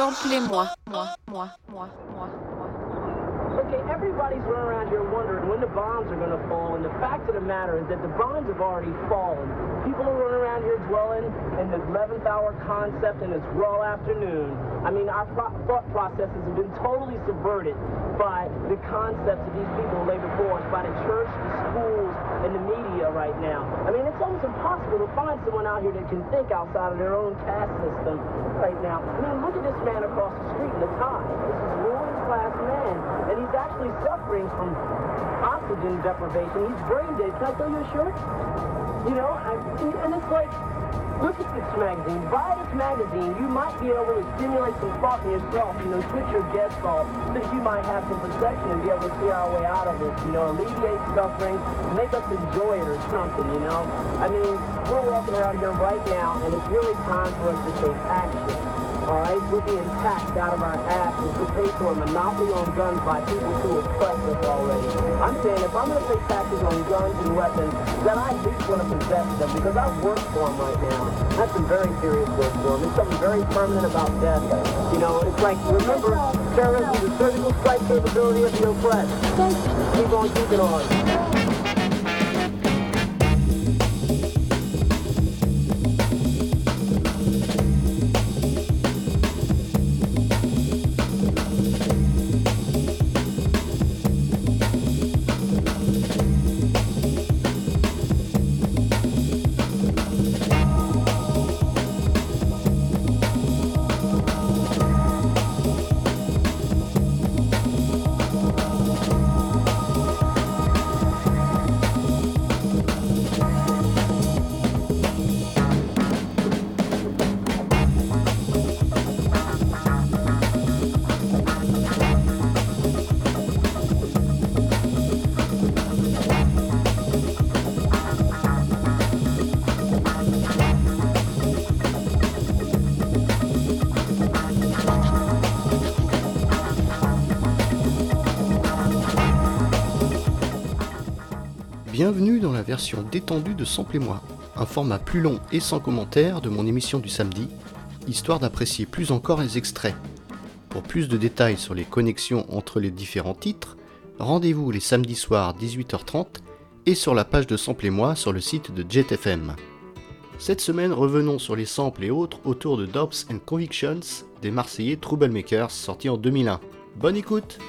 Samplez-moi, moi, moi, moi, moi, moi. Okay, everybody's running around here wondering when the bombs are going to fall, and the fact of the matter is that the bombs have already fallen. People are running around here dwelling in the 11th hour concept and it's raw afternoon. I mean, our pro- thought processes have been totally subverted by the concepts that these people lay before us, by the church, the schools, and the media right now. I mean, it's almost impossible to find someone out here that can think outside of their own caste system right now. I mean, look at this man across the street in the tie. This is ruling class man, and he's actually suffering from oxygen deprivation. He's brain dead. Can I tell you a shirt? You know, I, and it's like, look at this magazine. Buy this magazine. You might be able to stimulate some thought in yourself. You know, switch your gestalt so that you might have some perception and be able to see our way out of this. You know, alleviate suffering, make us enjoy it or something. You know, I mean, we're walking around here right now, and it's really time for us to take action. All right, we're being taxed out of our asses to pay for a monopoly on guns by people who oppress us already. I'm saying if I'm going to pay taxes on guns and weapons, then I at least want to possess them because I work for them right now. That's some very serious work for them. There's something very permanent about death. You know, it's like, remember, terrorism is the surgical strike capability of the oppressed. Keep on keeping on. Bienvenue dans la version détendue de Samplez-moi, un format plus long et sans commentaire de mon émission du samedi, histoire d'apprécier plus encore les extraits. Pour plus de détails sur les connexions entre les différents titres, rendez-vous les samedis soirs 18h30 et sur la page de Samplez-moi sur le site de JetFM. Cette semaine, revenons sur les samples et autres autour de Doubts and Convictions des Marseillais Troublemakers sortis en 2001. Bonne écoute!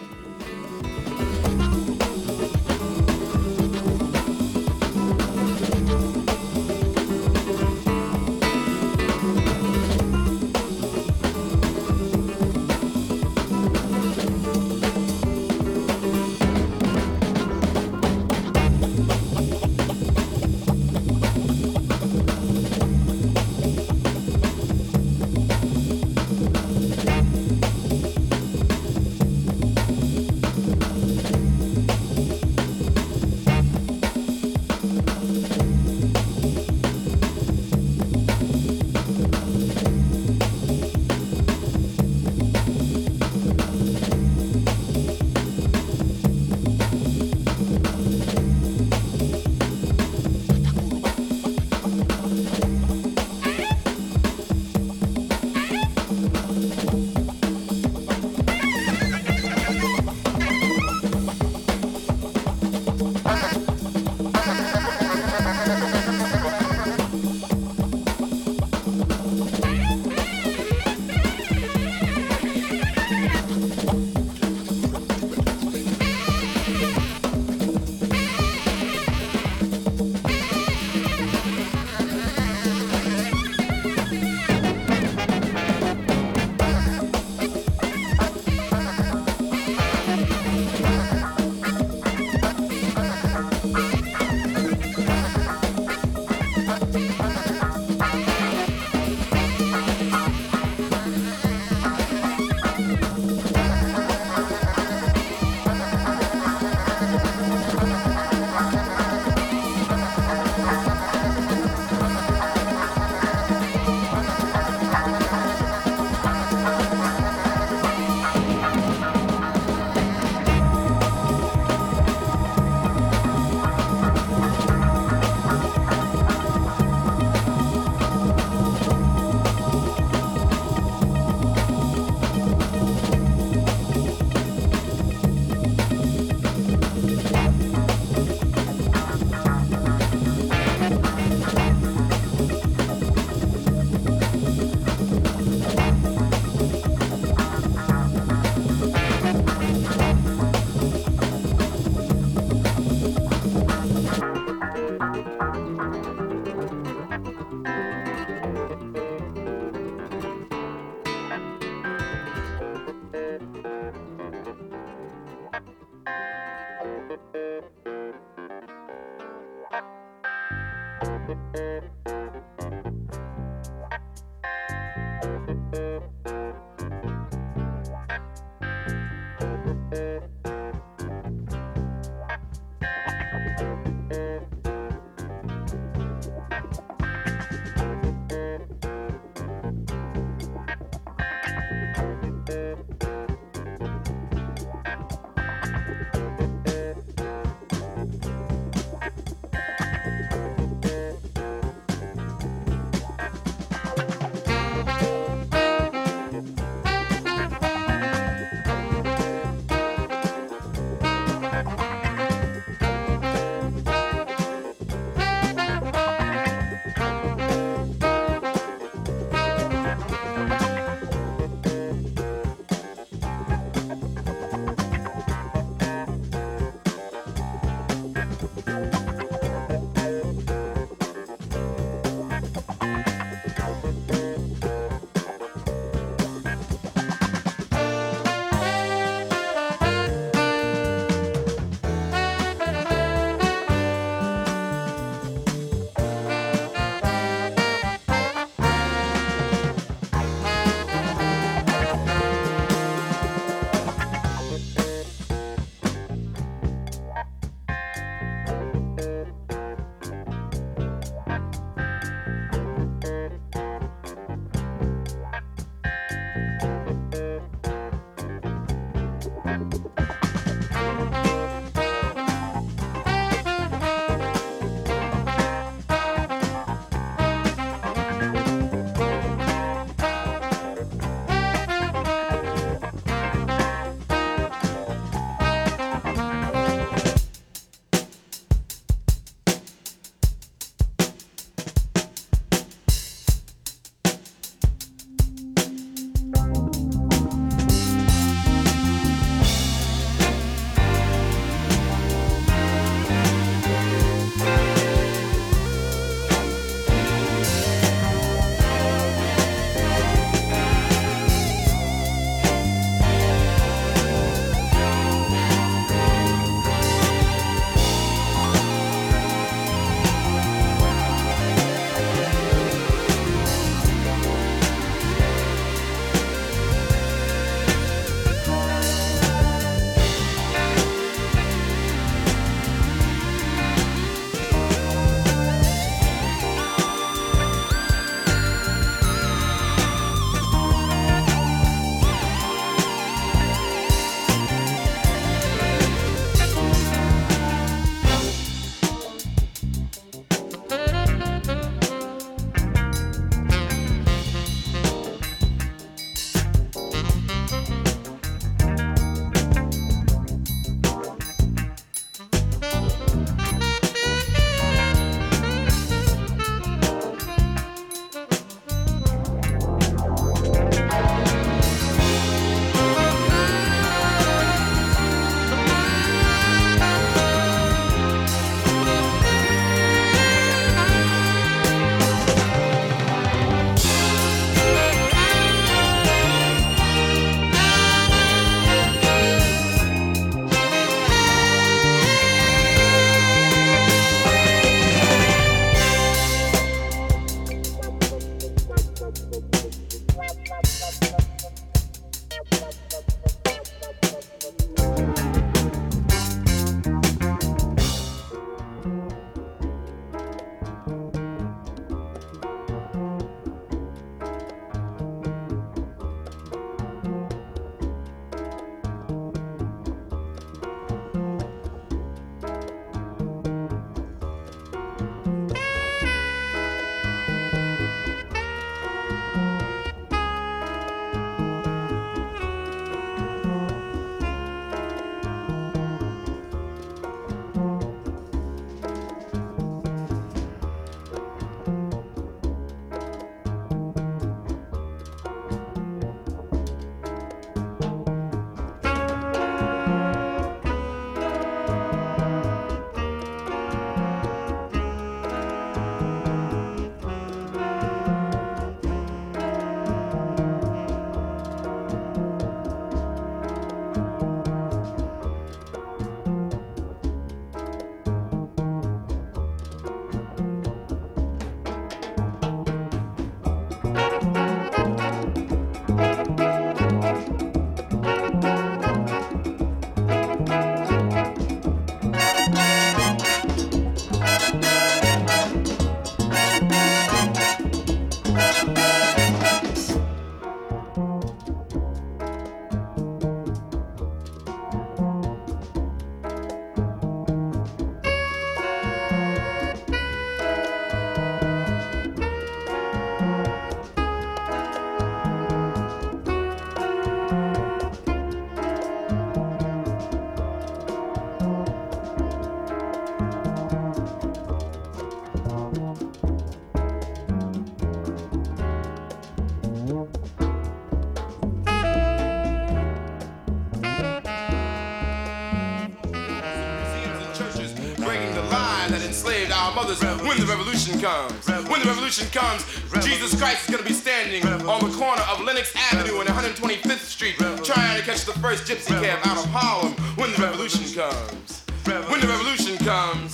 When the revolution comes. When the revolution comes, Jesus Christ is gonna be standing on the corner of Lenox Avenue and 125th Street, trying to catch the first gypsy cab out of Harlem. When the revolution comes. When the revolution comes.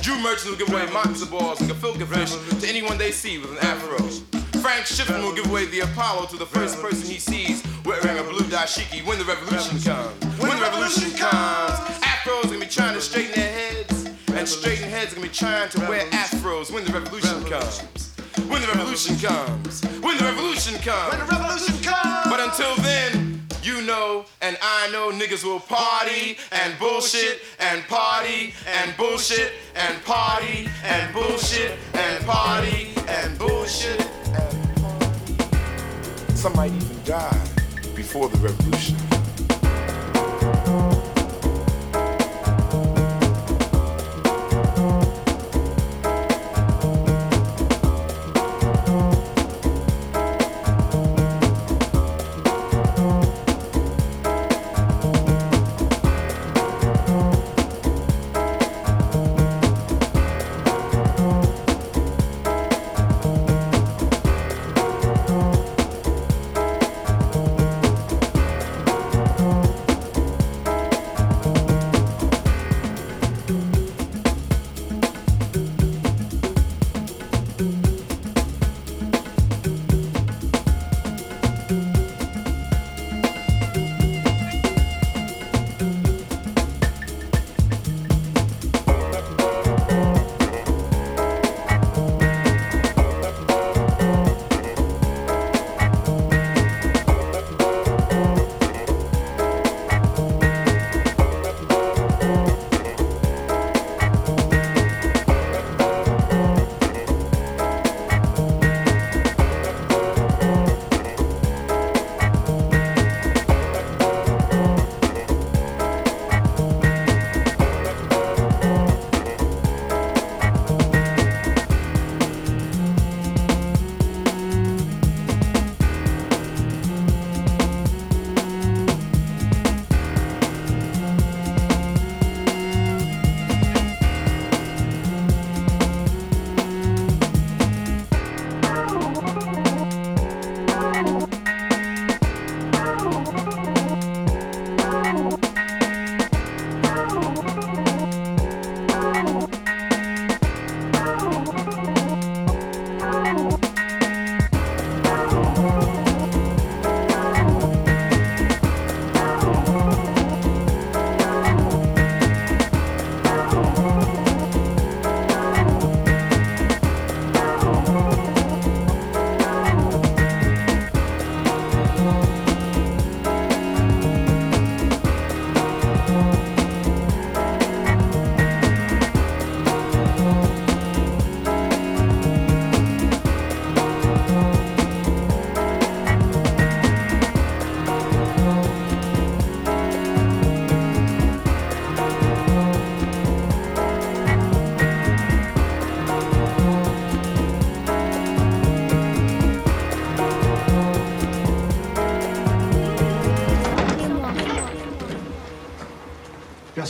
Jew merchants will give away matzo balls and gefilte fish to anyone they see with an afro. Frank Schiffman will give away the Apollo to the first person he sees wearing a blue dashiki when the revolution comes. When the revolution comes, afros gonna be trying to straighten their and straighten heads gonna be trying to wear afros when the revolution comes. When the revolution comes. When the revolution comes. When the revolution comes. But until then, you know and I know niggas will party and bullshit and party and bullshit and party and bullshit and party and bullshit and party. Some might even die before the revolution.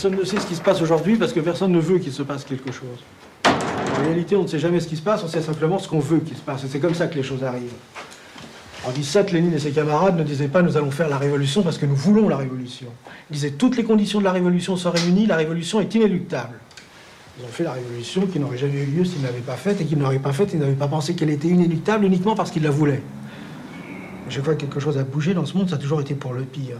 Personne ne sait ce qui se passe aujourd'hui parce que personne ne veut qu'il se passe quelque chose. En réalité, on ne sait jamais ce qui se passe, on sait simplement ce qu'on veut qu'il se passe. Et c'est comme ça que les choses arrivent. En 17, Lénine et ses camarades ne disaient pas nous allons faire la révolution parce que nous voulons la révolution. Ils disaient toutes les conditions de la révolution sont réunies, la révolution est inéluctable. Ils ont fait la révolution qui n'aurait jamais eu lieu s'ils ne l'avaient pas faite et qu'ils n'auraient pas faite, ils n'avaient pas pensé qu'elle était inéluctable uniquement parce qu'ils la voulaient. Chaque fois que quelque chose a bougé dans ce monde, ça a toujours été pour le pire.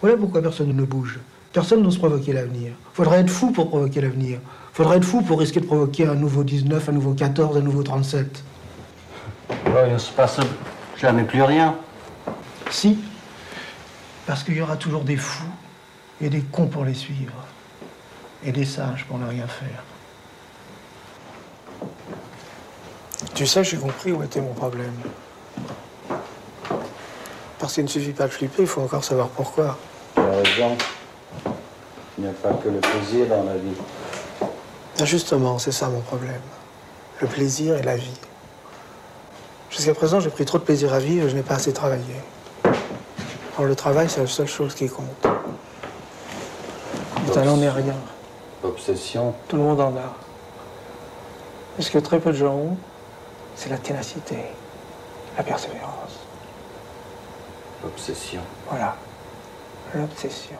Voilà pourquoi personne ne bouge. Personne n'ose provoquer l'avenir. Faudrait être fou pour provoquer l'avenir. Faudrait être fou pour risquer de provoquer un nouveau 19, un nouveau 14, un nouveau 37. il ne se passe jamais plus rien. Si. Parce qu'il y aura toujours des fous et des cons pour les suivre. Et des sages pour ne rien faire. Tu sais, j'ai compris où était mon problème. Parce qu'il ne suffit pas de flipper, il faut encore savoir pourquoi. Tu as raison. Il n'y a pas que le plaisir dans la vie. Ah, justement, c'est ça mon problème. Le plaisir et la vie. Jusqu'à présent, j'ai pris trop de plaisir à vivre et je n'ai pas assez travaillé. Alors le travail, c'est la seule chose qui compte. Le talent n'est rien. Obsession. Tout le monde en a. Et ce que très peu de gens ont, c'est la ténacité, la persévérance. Obsession. Voilà, l'obsession.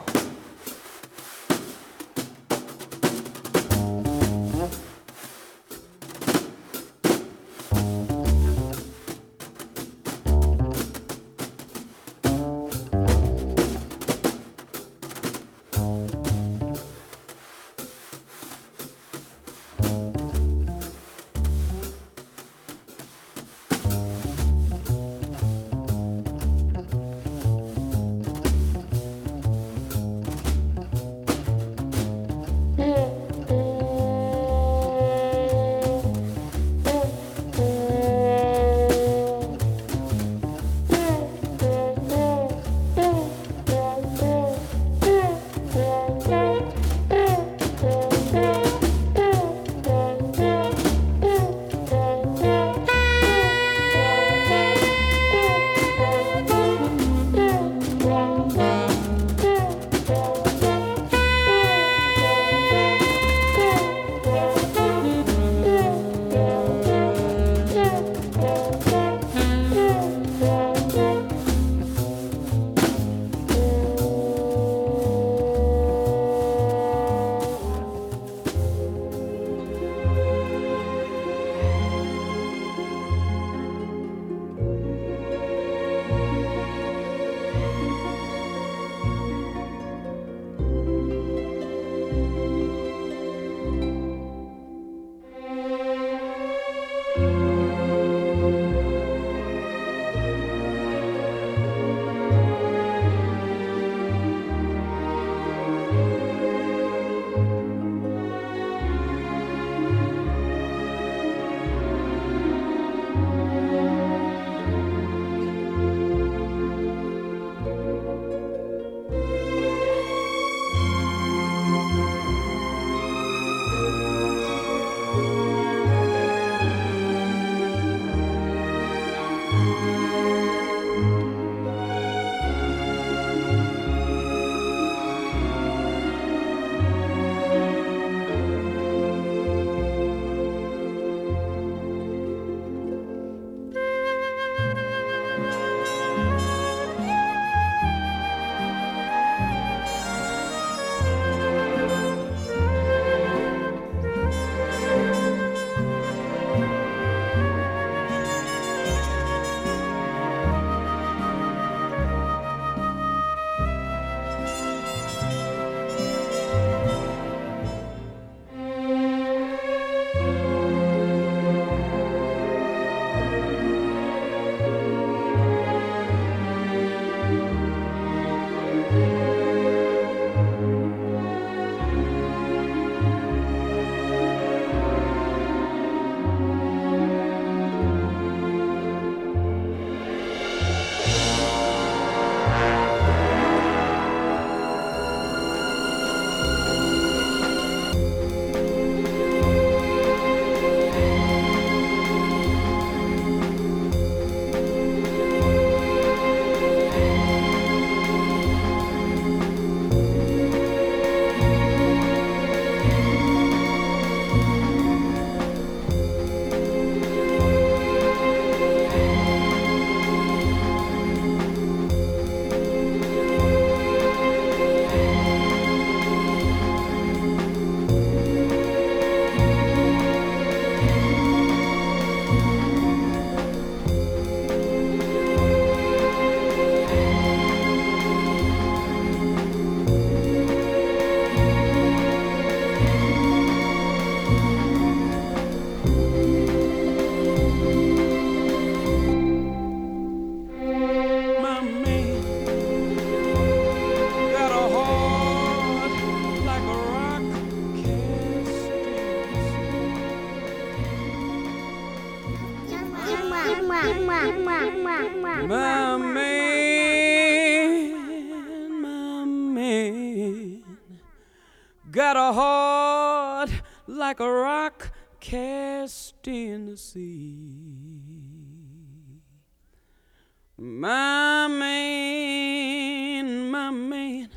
My man, my man,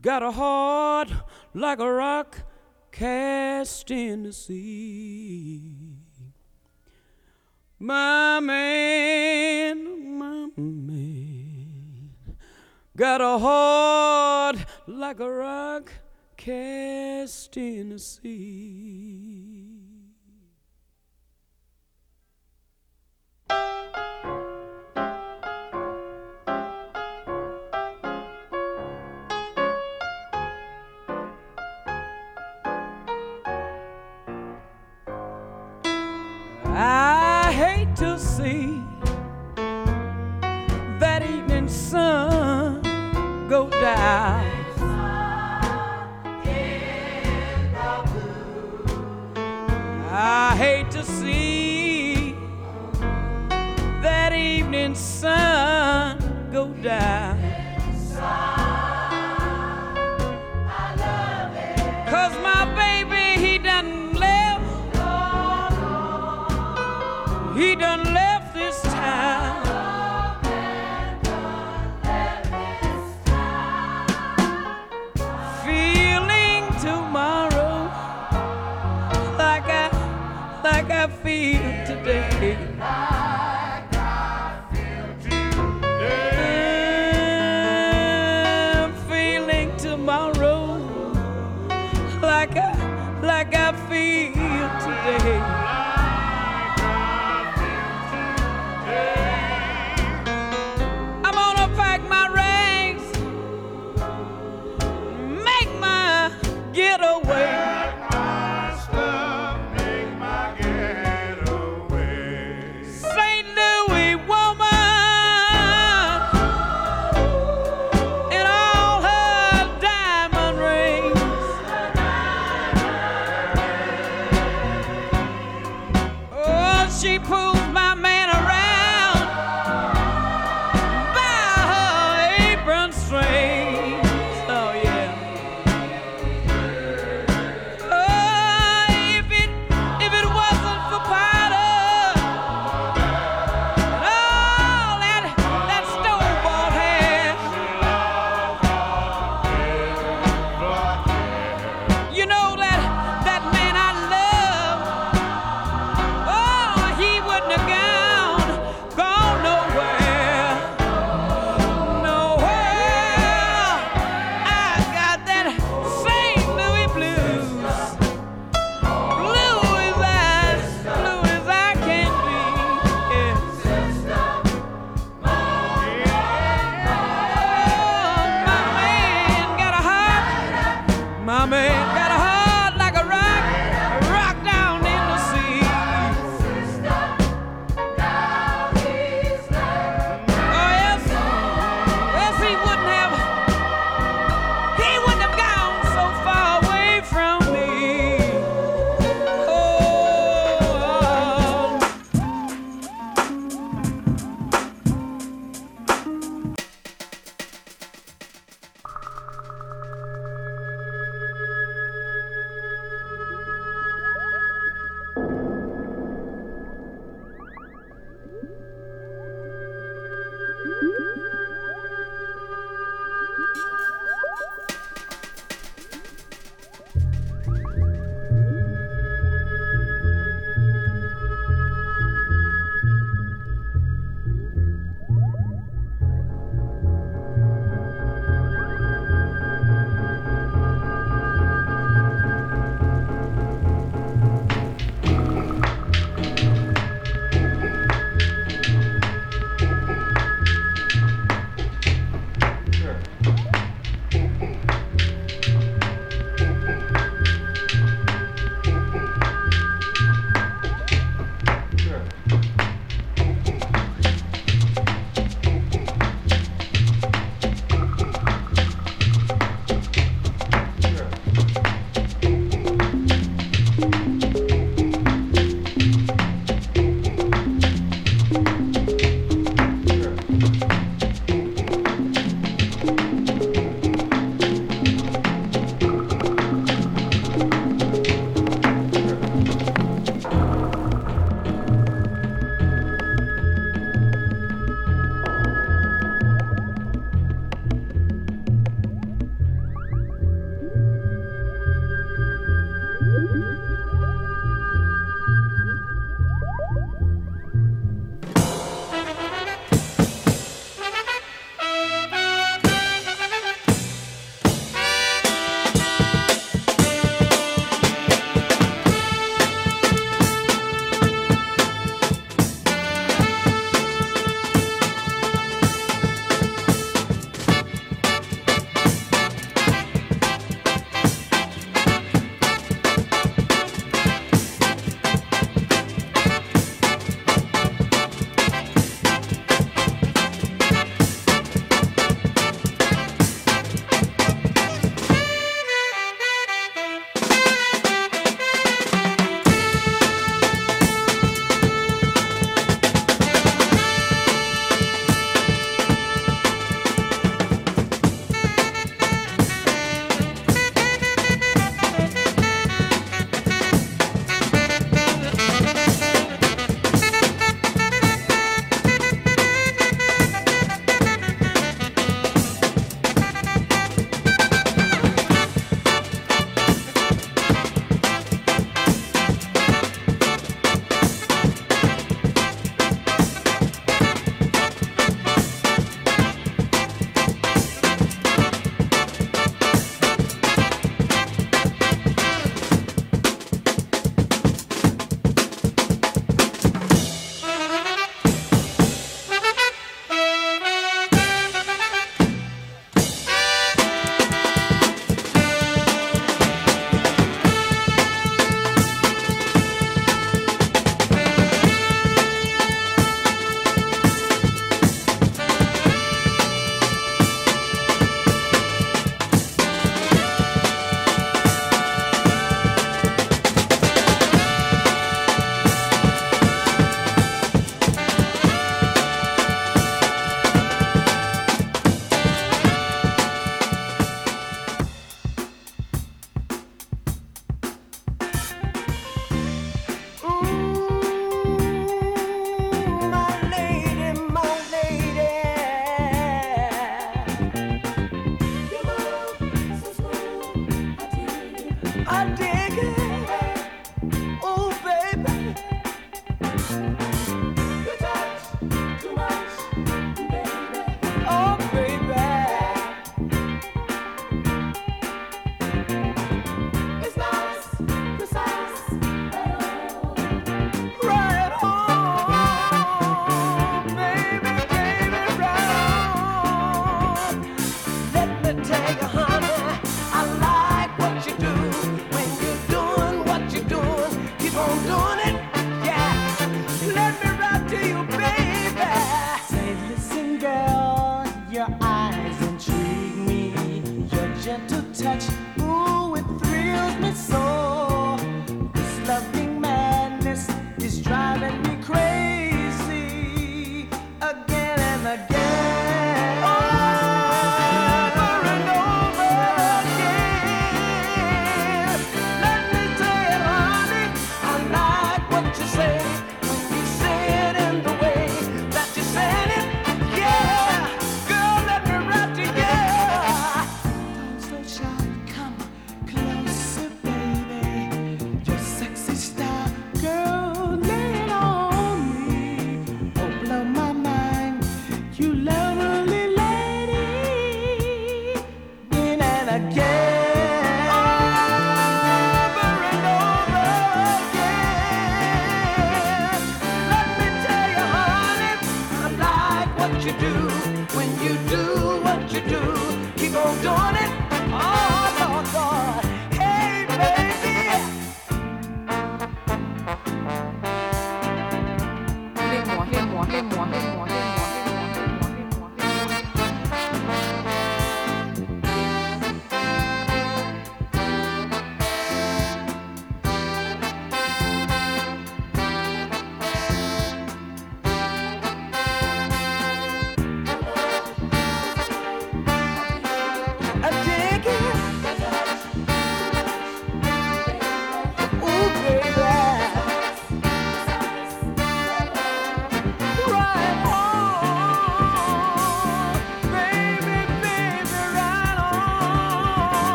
got a heart like a rock cast in the sea. My man, my man, got a heart like a rock cast in the sea. I hate to see that evening sun go down. I hate to see that evening sun go down.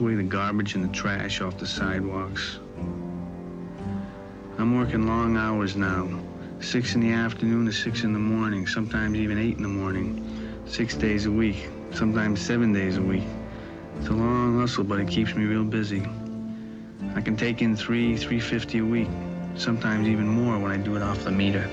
Wash the garbage and the trash off the sidewalks. I'm working long hours now. Six in the afternoon to six in the morning, sometimes even eight in the morning. Six days a week, sometimes seven days a week. It's a long hustle, but it keeps me real busy. I can take in three, three fifty a week, sometimes even more when I do it off the meter.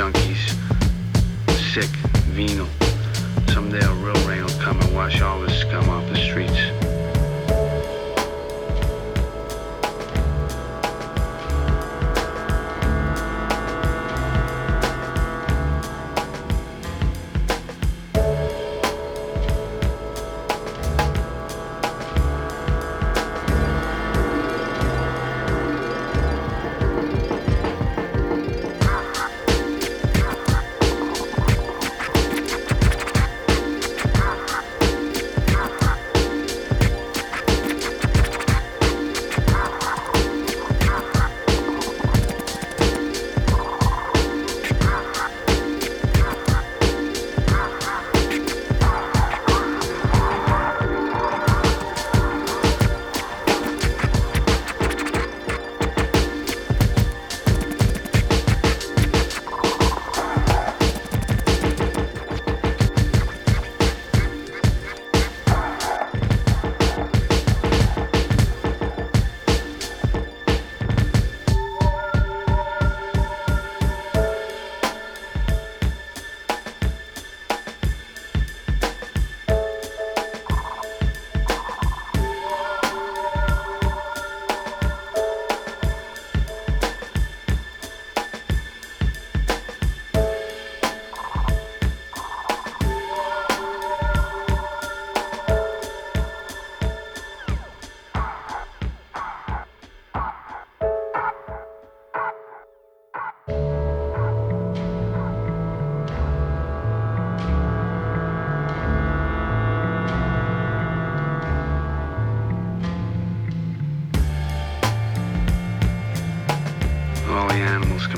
Junkies. Sick, venal. Someday a real rain will come and wash all this scum off the streets.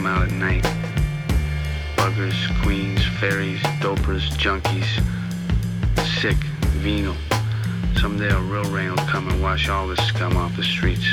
Come out at night. Buggers, queens, fairies, dopers, junkies. Sick, venal. Someday a real rain will come and wash all this scum off the streets.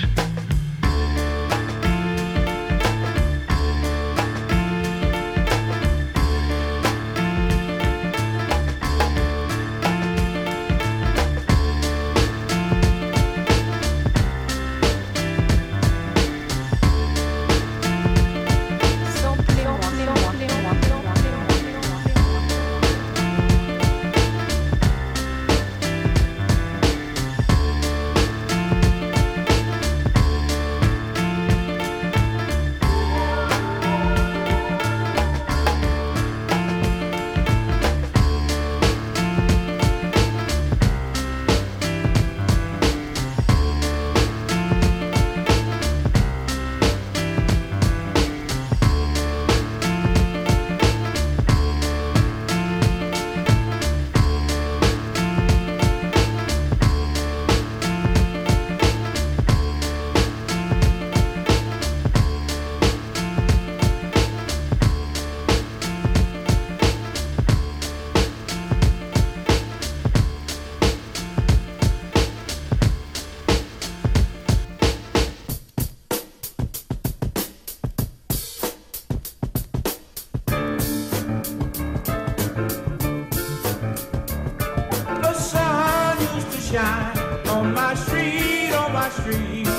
My street, on my street.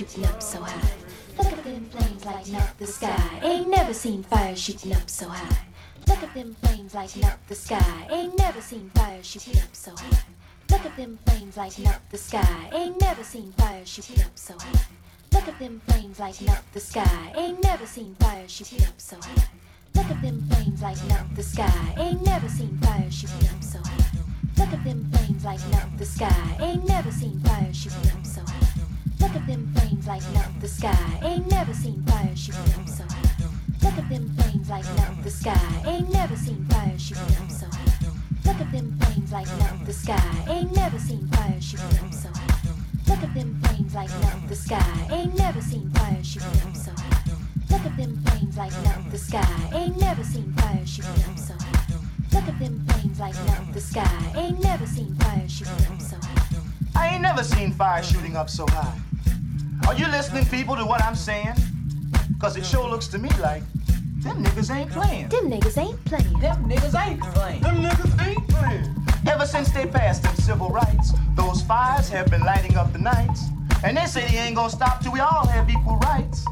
Shooting up so high. Look at them flames lighting up the sky. Ain't never seen fire shooting up so high. Look at them flames lighting up the sky. Ain't never seen fire shooting up so high. Look at them flames lighting up the sky. Ain't never seen fire shooting up so high. Look at them flames lighting up the sky. Ain't never seen fire shooting up so high. Look at them flames lighting up the sky. Ain't never seen fire shooting up so high. Look at them flames lighting up the sky. Ain't never seen fire shooting up so high. Look at them flames lighting up the sky. Ain't never seen fire shooting up so high. Look at them flames lighting up the sky. Ain't never seen fire shooting up so high. Look at them flames lighting up the sky. Ain't never seen fire shooting up so high. Look at them flames lighting up the sky. Ain't never seen fire shooting up so high. Look at them flames lighting up the sky. Ain't never seen fire shooting up so high. Look at them flames lighting up the sky. Ain't never seen fire shooting up so high. I ain't never seen fire shooting up so high. Are you listening, people, to what I'm saying? Cause it sure looks to me like them niggas ain't playing. Them niggas ain't playing. Them niggas ain't playing. Them niggas ain't playing. Ever since they passed them civil rights, those fires have been lighting up the nights. And they say they ain't gonna stop till we all have equal rights.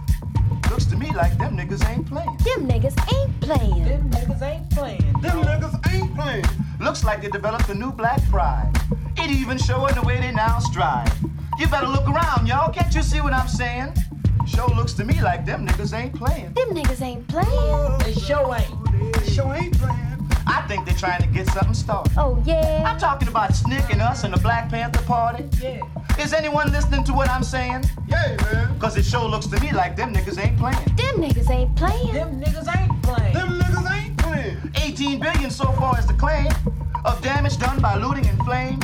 Looks to me like them niggas ain't playing. Them niggas ain't playing. Them niggas ain't playing. Them niggas ain't playing. Looks like they developed a new black pride. It even showing the way they now stride. You better look around, y'all. Can't you see what I'm saying? Show looks to me like them niggas ain't playing. Them niggas ain't playing. They show ain't. They sure ain't playing. I think they're trying to get something started. Oh, yeah? I'm talking about SNCC and us and the Black Panther Party. Yeah. Is anyone listening to what I'm saying? Yeah, man. Cause it sure looks to me like them niggas ain't playing. Them niggas ain't playing. Them niggas ain't playing. Them niggas ain't playing. 18 billion so far is the claim of damage done by looting and flame.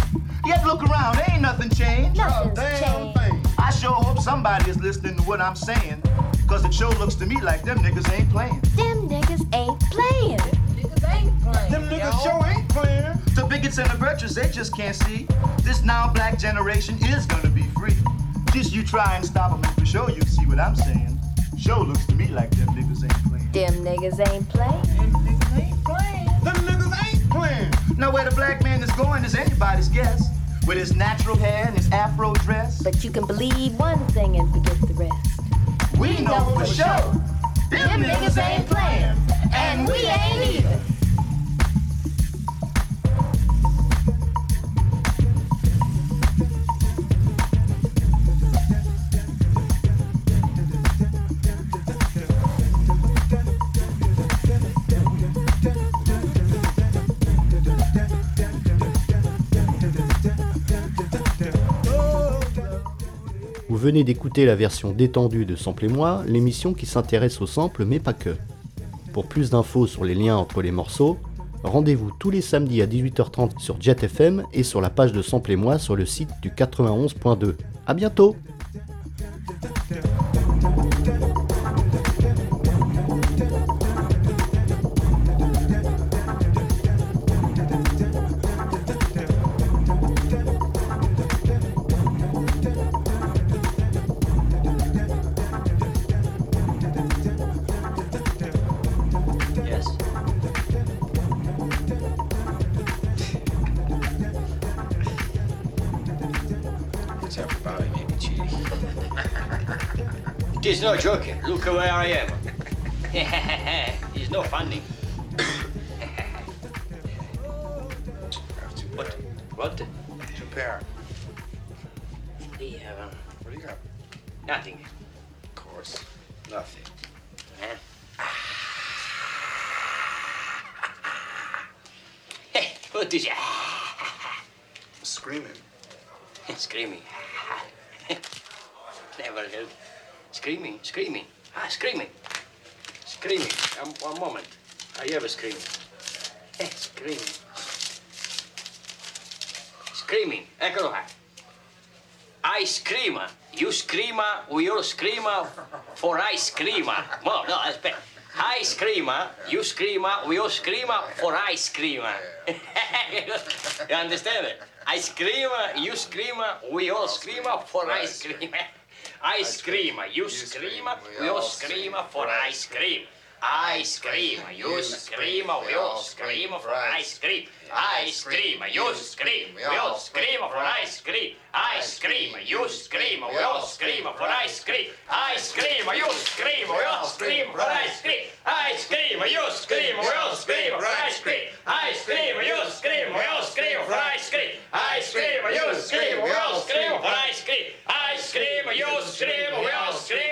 Yet look around, ain't nothing changed. Nothing's changed. I sure hope somebody is listening to what I'm saying. Cause it sure looks to me like them niggas ain't playing. Them niggas ain't playing. Niggas ain't playing. Them niggas sure ain't playing. The bigots and the virtues, they just can't see. This now black generation is gonna be free. Just you try and stop them and for sure you see what I'm saying. Sure looks to me like them niggas ain't playing. Them niggas ain't playing. Them niggas ain't playing. Them niggas ain't playing. Now where the black man is going is anybody's guess. With his natural hair and his afro dress. But you can believe one thing and forget the rest. We know for sure. Them niggas ain't playing. And we ain't either. Venez d'écouter la version détendue de Sample et moi, l'émission qui s'intéresse au sample mais pas que. Pour plus d'infos sur les liens entre les morceaux, rendez-vous tous les samedis à 18h30 sur Jet FM et sur la page de Sample et moi sur le site du 91.2. A bientôt screamer, we all screamer for I screamer. No, no, aspetta. I screamer, you screamer, we all screamer for ice screamer. you understand it? I screamer, you screamer, we all screamer for ice screamer. I screamer, you screamer, we all screamer for ice cream. I scream, you scream, we all scream for ice cream. I scream, you scream, we all scream for ice cream. I scream, you scream, we all scream for ice cream. I scream, you scream, we all scream for ice cream. I scream, you scream, we all scream for ice cream. I scream, you scream, we all scream for ice cream. I scream, you scream, we all scream for ice cream. I scream, you scream, we all scream.